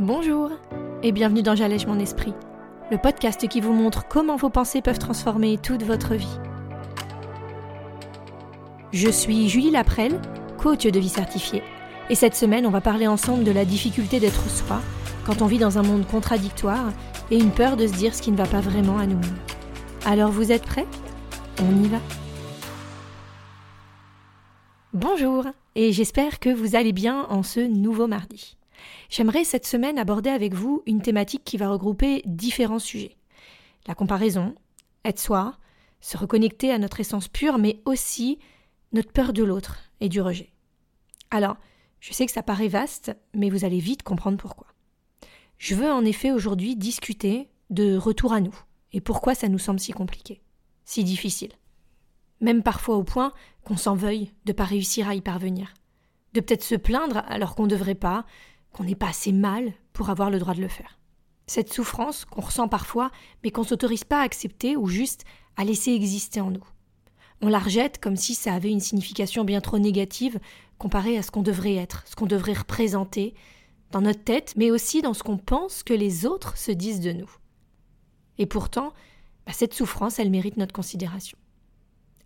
Bonjour et bienvenue dans J'allège mon esprit, le podcast qui vous montre comment vos pensées peuvent transformer toute votre vie. Je suis Julie Laprelle, coach de vie certifiée, et cette semaine on va parler ensemble de la difficulté d'être soi quand on vit dans un monde contradictoire et une peur de se dire ce qui ne va pas vraiment à nous-mêmes. Alors vous êtes prêts? On y va Bonjour et j'espère que vous allez bien en ce nouveau mardi. J'aimerais cette semaine aborder avec vous une thématique qui va regrouper différents sujets. La comparaison, être soi, se reconnecter à notre essence pure, mais aussi notre peur de l'autre et du rejet. Alors, je sais que ça paraît vaste, mais vous allez vite comprendre pourquoi. Je veux en effet aujourd'hui discuter de retour à nous et pourquoi ça nous semble si compliqué, si difficile. Même parfois au point qu'on s'en veuille de ne pas réussir à y parvenir, de peut-être se plaindre alors qu'on ne devrait pas, qu'on n'est pas assez mal pour avoir le droit de le faire. Cette souffrance qu'on ressent parfois, mais qu'on s'autorise pas à accepter ou juste à laisser exister en nous. On la rejette comme si ça avait une signification bien trop négative comparée à ce qu'on devrait être, ce qu'on devrait représenter dans notre tête, mais aussi dans ce qu'on pense que les autres se disent de nous. Et pourtant, bah, cette souffrance, elle mérite notre considération.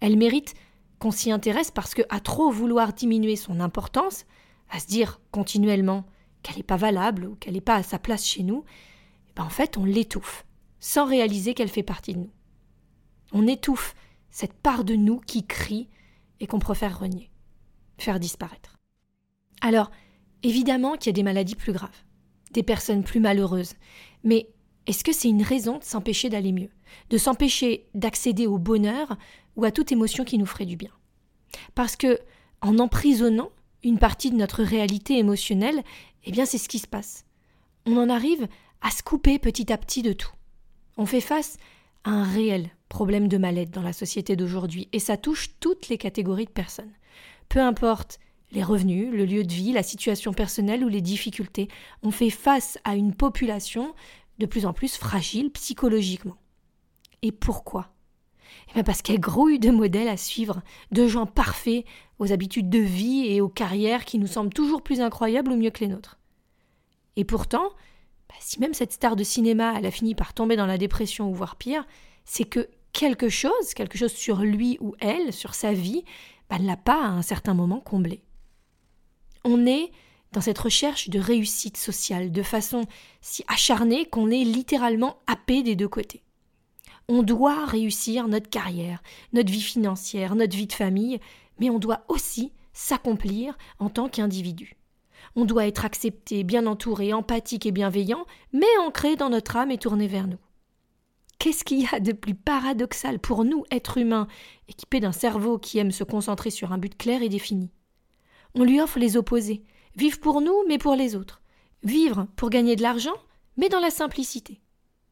Elle mérite qu'on s'y intéresse parce que, à trop vouloir diminuer son importance, à se dire continuellement qu'elle n'est pas valable ou qu'elle n'est pas à sa place chez nous, eh ben en fait, on l'étouffe, sans réaliser qu'elle fait partie de nous. On étouffe cette part de nous qui crie et qu'on préfère renier, faire disparaître. Alors, évidemment qu'il y a des maladies plus graves, des personnes plus malheureuses, mais est-ce que c'est une raison de s'empêcher d'aller mieux, de s'empêcher d'accéder au bonheur ou à toute émotion qui nous ferait du bien? Parce que, en emprisonnant une partie de notre réalité émotionnelle, eh bien c'est ce qui se passe. On en arrive à se couper petit à petit de tout. On fait face à un réel problème de mal-être dans la société d'aujourd'hui, et ça touche toutes les catégories de personnes. Peu importe les revenus, le lieu de vie, la situation personnelle ou les difficultés, on fait face à une population de plus en plus fragile psychologiquement. Et pourquoi? Eh bien parce qu'elle grouille de modèles à suivre, de gens parfaits, aux habitudes de vie et aux carrières qui nous semblent toujours plus incroyables ou mieux que les nôtres. Et pourtant, bah, si même cette star de cinéma a fini par tomber dans la dépression ou voire pire, c'est que quelque chose, quelque chose sur lui ou elle, sur sa vie, bah, ne l'a pas à un certain moment comblé. On est dans cette recherche de réussite sociale de façon si acharnée qu'on est littéralement happé des deux côtés. On doit réussir notre carrière, notre vie financière, notre vie de famille, mais on doit aussi s'accomplir en tant qu'individu. On doit être accepté, bien entouré, empathique et bienveillant, mais ancré dans notre âme et tourné vers nous. Qu'est-ce qu'il y a de plus paradoxal pour nous, êtres humains, équipés d'un cerveau qui aime se concentrer sur un but clair et défini? On lui offre les opposés, vivre pour nous, mais pour les autres. Vivre pour gagner de l'argent, mais dans la simplicité.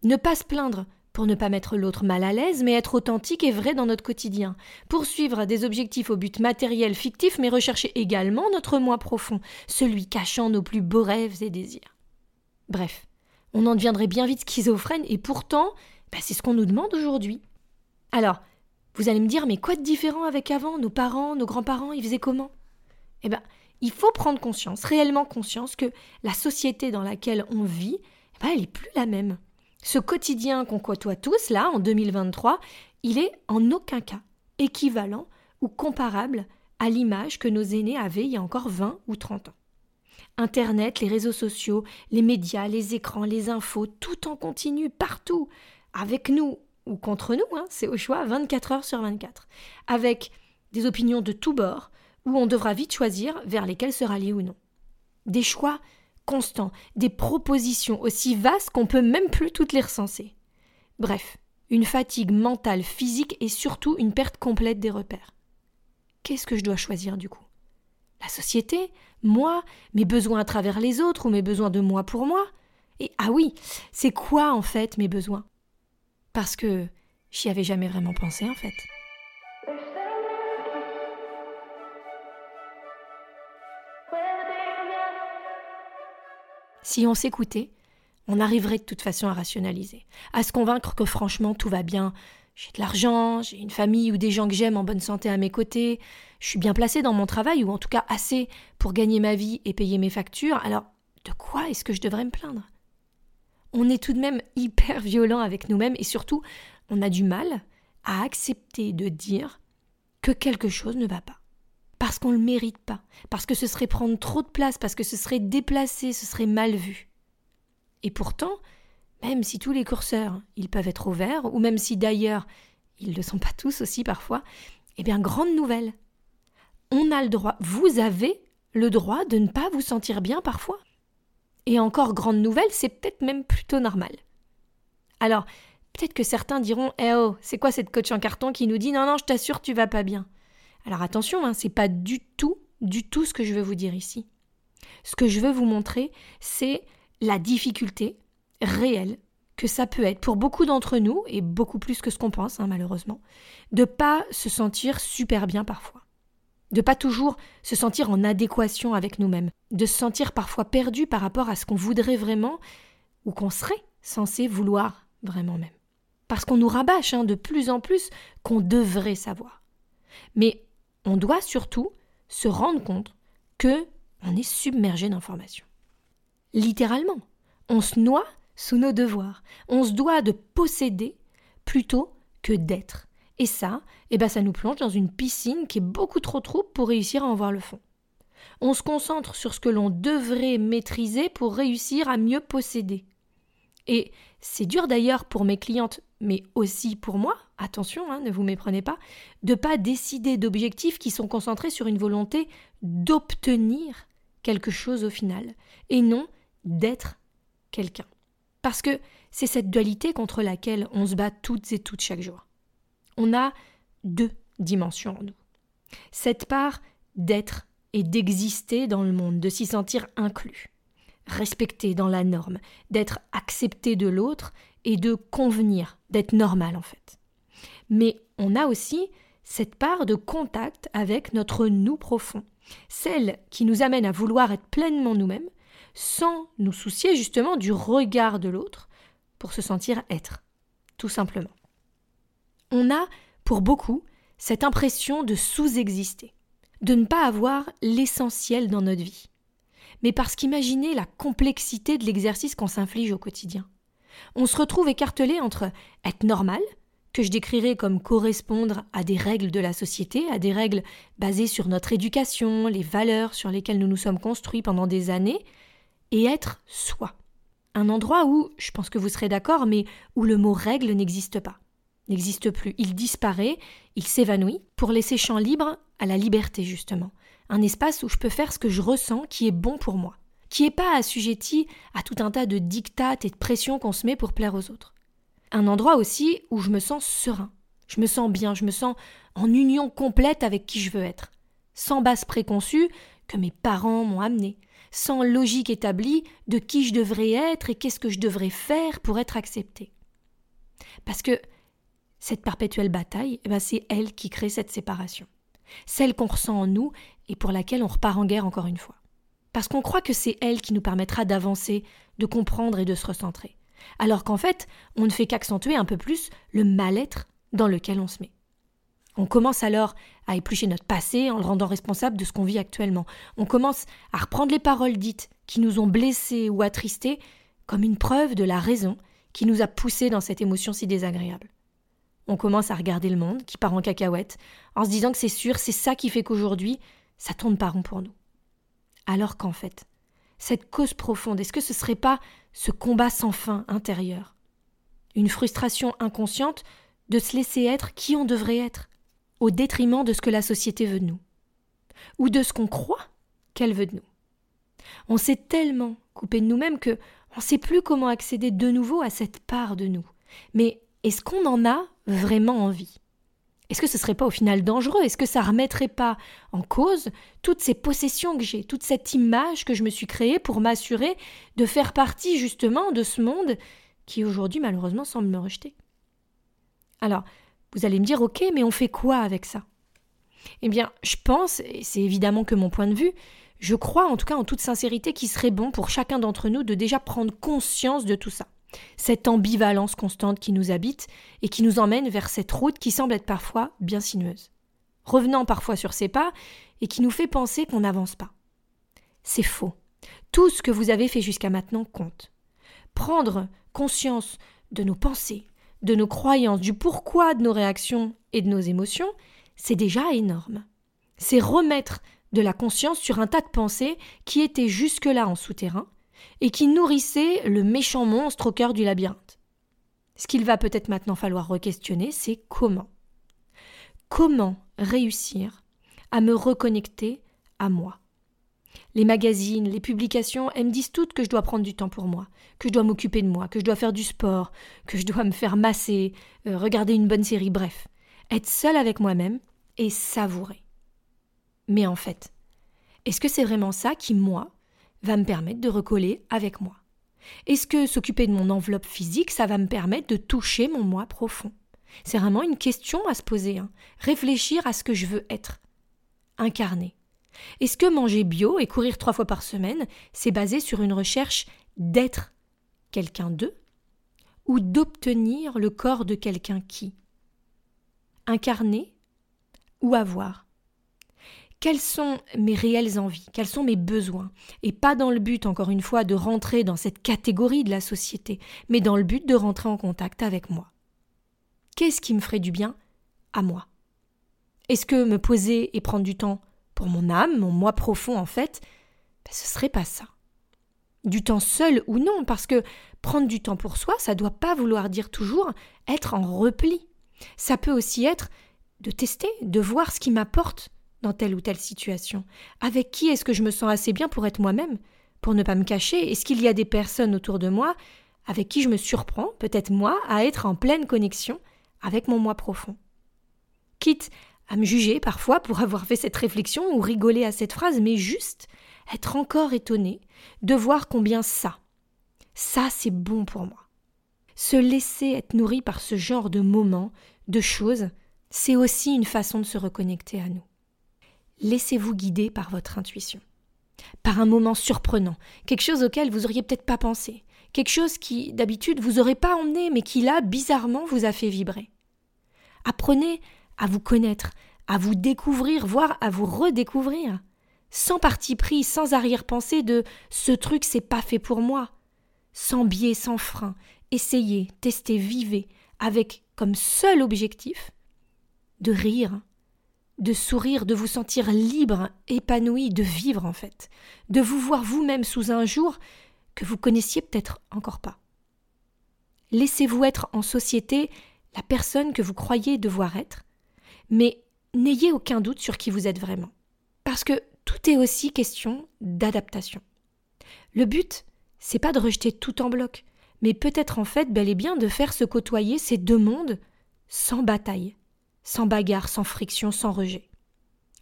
Ne pas se plaindre, pour ne pas mettre l'autre mal à l'aise, mais être authentique et vrai dans notre quotidien, poursuivre des objectifs au but matériel fictif, mais rechercher également notre moi profond, celui cachant nos plus beaux rêves et désirs. Bref, on en deviendrait bien vite schizophrène, et pourtant, bah, c'est ce qu'on nous demande aujourd'hui. Alors, vous allez me dire, mais quoi de différent avec avant? Nos parents, nos grands-parents, ils faisaient comment? Eh bien, il faut prendre conscience, réellement conscience, que la société dans laquelle on vit, eh ben, elle n'est plus la même. Ce quotidien qu'on côtoie tous, là, en 2023, il est en aucun cas équivalent ou comparable à l'image que nos aînés avaient il y a encore 20 ou 30 ans. Internet, les réseaux sociaux, les médias, les écrans, les infos, tout en continu, partout, avec nous ou contre nous, hein, c'est au choix 24 heures sur 24, avec des opinions de tous bords, où on devra vite choisir vers lesquelles se rallier ou non. Des choix constant, des propositions aussi vastes qu'on peut même plus toutes les recenser. Bref, une fatigue mentale, physique et surtout une perte complète des repères. Qu'est-ce que je dois choisir du coup? La société? Moi? Mes besoins à travers les autres ou mes besoins de moi pour moi? Et ah oui, c'est quoi en fait mes besoins? Parce que j'y avais jamais vraiment pensé en fait. Si on s'écoutait, on arriverait de toute façon à rationaliser, à se convaincre que franchement tout va bien. J'ai de l'argent, j'ai une famille ou des gens que j'aime en bonne santé à mes côtés, je suis bien placé dans mon travail ou en tout cas assez pour gagner ma vie et payer mes factures. Alors de quoi est-ce que je devrais me plaindre? On est tout de même hyper violent avec nous-mêmes et surtout, on a du mal à accepter de dire que quelque chose ne va pas. Parce qu'on ne le mérite pas, parce que ce serait prendre trop de place, parce que ce serait déplacé, ce serait mal vu. Et pourtant, même si tous les curseurs, ils peuvent être ouverts, ou même si d'ailleurs, ils ne le sont pas tous aussi parfois, eh bien, grande nouvelle. On a le droit, vous avez le droit de ne pas vous sentir bien parfois. Et encore grande nouvelle, c'est peut-être même plutôt normal. Alors, peut-être que certains diront Eh oh, c'est quoi cette coach en carton qui nous dit non, non, je t'assure, tu vas pas bien Alors attention, hein, c'est pas du tout, du tout ce que je veux vous dire ici. Ce que je veux vous montrer, c'est la difficulté réelle que ça peut être pour beaucoup d'entre nous, et beaucoup plus que ce qu'on pense, hein, malheureusement, de pas se sentir super bien parfois de pas toujours se sentir en adéquation avec nous-mêmes, de se sentir parfois perdu par rapport à ce qu'on voudrait vraiment ou qu'on serait censé vouloir vraiment même. Parce qu'on nous rabâche hein, de plus en plus qu'on devrait savoir. Mais on doit surtout se rendre compte que on est submergé d'informations. Littéralement, on se noie sous nos devoirs. On se doit de posséder plutôt que d'être. Et ça, eh ben ça nous plonge dans une piscine qui est beaucoup trop trouble pour réussir à en voir le fond. On se concentre sur ce que l'on devrait maîtriser pour réussir à mieux posséder. Et c'est dur d'ailleurs pour mes clientes, mais aussi pour moi, attention, hein, ne vous méprenez pas, de pas décider d'objectifs qui sont concentrés sur une volonté d'obtenir quelque chose au final, et non d'être quelqu'un. Parce que c'est cette dualité contre laquelle on se bat toutes et toutes chaque jour on a deux dimensions en nous. Cette part d'être et d'exister dans le monde, de s'y sentir inclus, respecté dans la norme, d'être accepté de l'autre et de convenir, d'être normal en fait. Mais on a aussi cette part de contact avec notre nous profond, celle qui nous amène à vouloir être pleinement nous-mêmes, sans nous soucier justement du regard de l'autre, pour se sentir être, tout simplement on a, pour beaucoup, cette impression de sous-exister, de ne pas avoir l'essentiel dans notre vie. Mais parce qu'imaginez la complexité de l'exercice qu'on s'inflige au quotidien. On se retrouve écartelé entre être normal, que je décrirais comme correspondre à des règles de la société, à des règles basées sur notre éducation, les valeurs sur lesquelles nous nous sommes construits pendant des années, et être soi. Un endroit où, je pense que vous serez d'accord, mais où le mot règle n'existe pas n'existe plus. Il disparaît, il s'évanouit, pour laisser champ libre à la liberté, justement. Un espace où je peux faire ce que je ressens qui est bon pour moi, qui n'est pas assujetti à tout un tas de dictates et de pressions qu'on se met pour plaire aux autres. Un endroit aussi où je me sens serein, je me sens bien, je me sens en union complète avec qui je veux être, sans base préconçue que mes parents m'ont amené, sans logique établie de qui je devrais être et qu'est-ce que je devrais faire pour être accepté. Parce que cette perpétuelle bataille, eh ben c'est elle qui crée cette séparation. Celle qu'on ressent en nous et pour laquelle on repart en guerre encore une fois. Parce qu'on croit que c'est elle qui nous permettra d'avancer, de comprendre et de se recentrer. Alors qu'en fait, on ne fait qu'accentuer un peu plus le mal-être dans lequel on se met. On commence alors à éplucher notre passé en le rendant responsable de ce qu'on vit actuellement. On commence à reprendre les paroles dites qui nous ont blessés ou attristés comme une preuve de la raison qui nous a poussés dans cette émotion si désagréable. On commence à regarder le monde qui part en cacahuète, en se disant que c'est sûr, c'est ça qui fait qu'aujourd'hui, ça tourne pas rond pour nous. Alors qu'en fait, cette cause profonde, est-ce que ce serait pas ce combat sans fin intérieur? Une frustration inconsciente de se laisser être qui on devrait être, au détriment de ce que la société veut de nous, ou de ce qu'on croit qu'elle veut de nous. On s'est tellement coupé de nous-mêmes que on ne sait plus comment accéder de nouveau à cette part de nous. Mais est-ce qu'on en a vraiment envie? Est-ce que ce serait pas au final dangereux? Est-ce que ça remettrait pas en cause toutes ces possessions que j'ai, toute cette image que je me suis créée pour m'assurer de faire partie justement de ce monde qui aujourd'hui malheureusement semble me rejeter? Alors, vous allez me dire OK, mais on fait quoi avec ça? Eh bien, je pense, et c'est évidemment que mon point de vue, je crois en tout cas en toute sincérité qu'il serait bon pour chacun d'entre nous de déjà prendre conscience de tout ça cette ambivalence constante qui nous habite et qui nous emmène vers cette route qui semble être parfois bien sinueuse, revenant parfois sur ses pas et qui nous fait penser qu'on n'avance pas. C'est faux, Tout ce que vous avez fait jusqu'à maintenant compte. Prendre conscience de nos pensées, de nos croyances, du pourquoi de nos réactions et de nos émotions, c'est déjà énorme. C'est remettre de la conscience sur un tas de pensées qui étaient jusque-là en souterrain et qui nourrissaient le méchant monstre au cœur du labyrinthe. Ce qu'il va peut-être maintenant falloir re-questionner, c'est comment. Comment réussir à me reconnecter à moi les magazines, les publications, elles me disent toutes que je dois prendre du temps pour moi, que je dois m'occuper de moi, que je dois faire du sport, que je dois me faire masser, euh, regarder une bonne série, bref, être seule avec moi-même et savourer. Mais en fait, est-ce que c'est vraiment ça qui, moi, va me permettre de recoller avec moi Est-ce que s'occuper de mon enveloppe physique, ça va me permettre de toucher mon moi profond? C'est vraiment une question à se poser, hein. réfléchir à ce que je veux être, incarner. Est-ce que manger bio et courir trois fois par semaine, c'est basé sur une recherche d'être quelqu'un d'eux ou d'obtenir le corps de quelqu'un qui? Incarner ou avoir quelles sont mes réelles envies, quels sont mes besoins, et pas dans le but, encore une fois, de rentrer dans cette catégorie de la société, mais dans le but de rentrer en contact avec moi. Qu'est-ce qui me ferait du bien à moi? Est-ce que me poser et prendre du temps pour mon âme, mon moi profond en fait, ben, ce serait pas ça? Du temps seul ou non, parce que prendre du temps pour soi, ça doit pas vouloir dire toujours être en repli. Ça peut aussi être de tester, de voir ce qui m'apporte dans telle ou telle situation. Avec qui est-ce que je me sens assez bien pour être moi-même, pour ne pas me cacher? Est-ce qu'il y a des personnes autour de moi avec qui je me surprends, peut-être moi, à être en pleine connexion avec mon moi profond? Quitte à me juger parfois pour avoir fait cette réflexion ou rigoler à cette phrase, mais juste être encore étonné de voir combien ça, ça c'est bon pour moi. Se laisser être nourri par ce genre de moments, de choses, c'est aussi une façon de se reconnecter à nous. Laissez-vous guider par votre intuition, par un moment surprenant, quelque chose auquel vous auriez peut-être pas pensé, quelque chose qui d'habitude vous aurait pas emmené, mais qui là bizarrement vous a fait vibrer. Apprenez à vous connaître, à vous découvrir, voire à vous redécouvrir, sans parti pris, sans arrière-pensée de ce truc c'est pas fait pour moi, sans biais, sans frein, essayez, testez, vivez, avec comme seul objectif de rire, de sourire, de vous sentir libre, épanoui, de vivre en fait, de vous voir vous-même sous un jour que vous connaissiez peut-être encore pas. Laissez-vous être en société la personne que vous croyez devoir être, mais n'ayez aucun doute sur qui vous êtes vraiment. Parce que tout est aussi question d'adaptation. Le but, c'est pas de rejeter tout en bloc, mais peut-être en fait bel et bien de faire se côtoyer ces deux mondes sans bataille, sans bagarre, sans friction, sans rejet.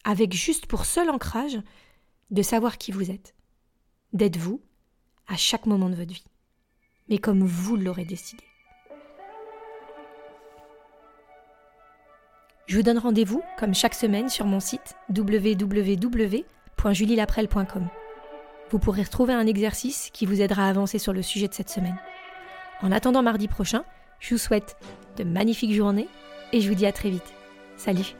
Avec juste pour seul ancrage de savoir qui vous êtes, d'être vous à chaque moment de votre vie, mais comme vous l'aurez décidé. Je vous donne rendez-vous, comme chaque semaine, sur mon site www.julielaprel.com. Vous pourrez retrouver un exercice qui vous aidera à avancer sur le sujet de cette semaine. En attendant mardi prochain, je vous souhaite de magnifiques journées et je vous dis à très vite. Salut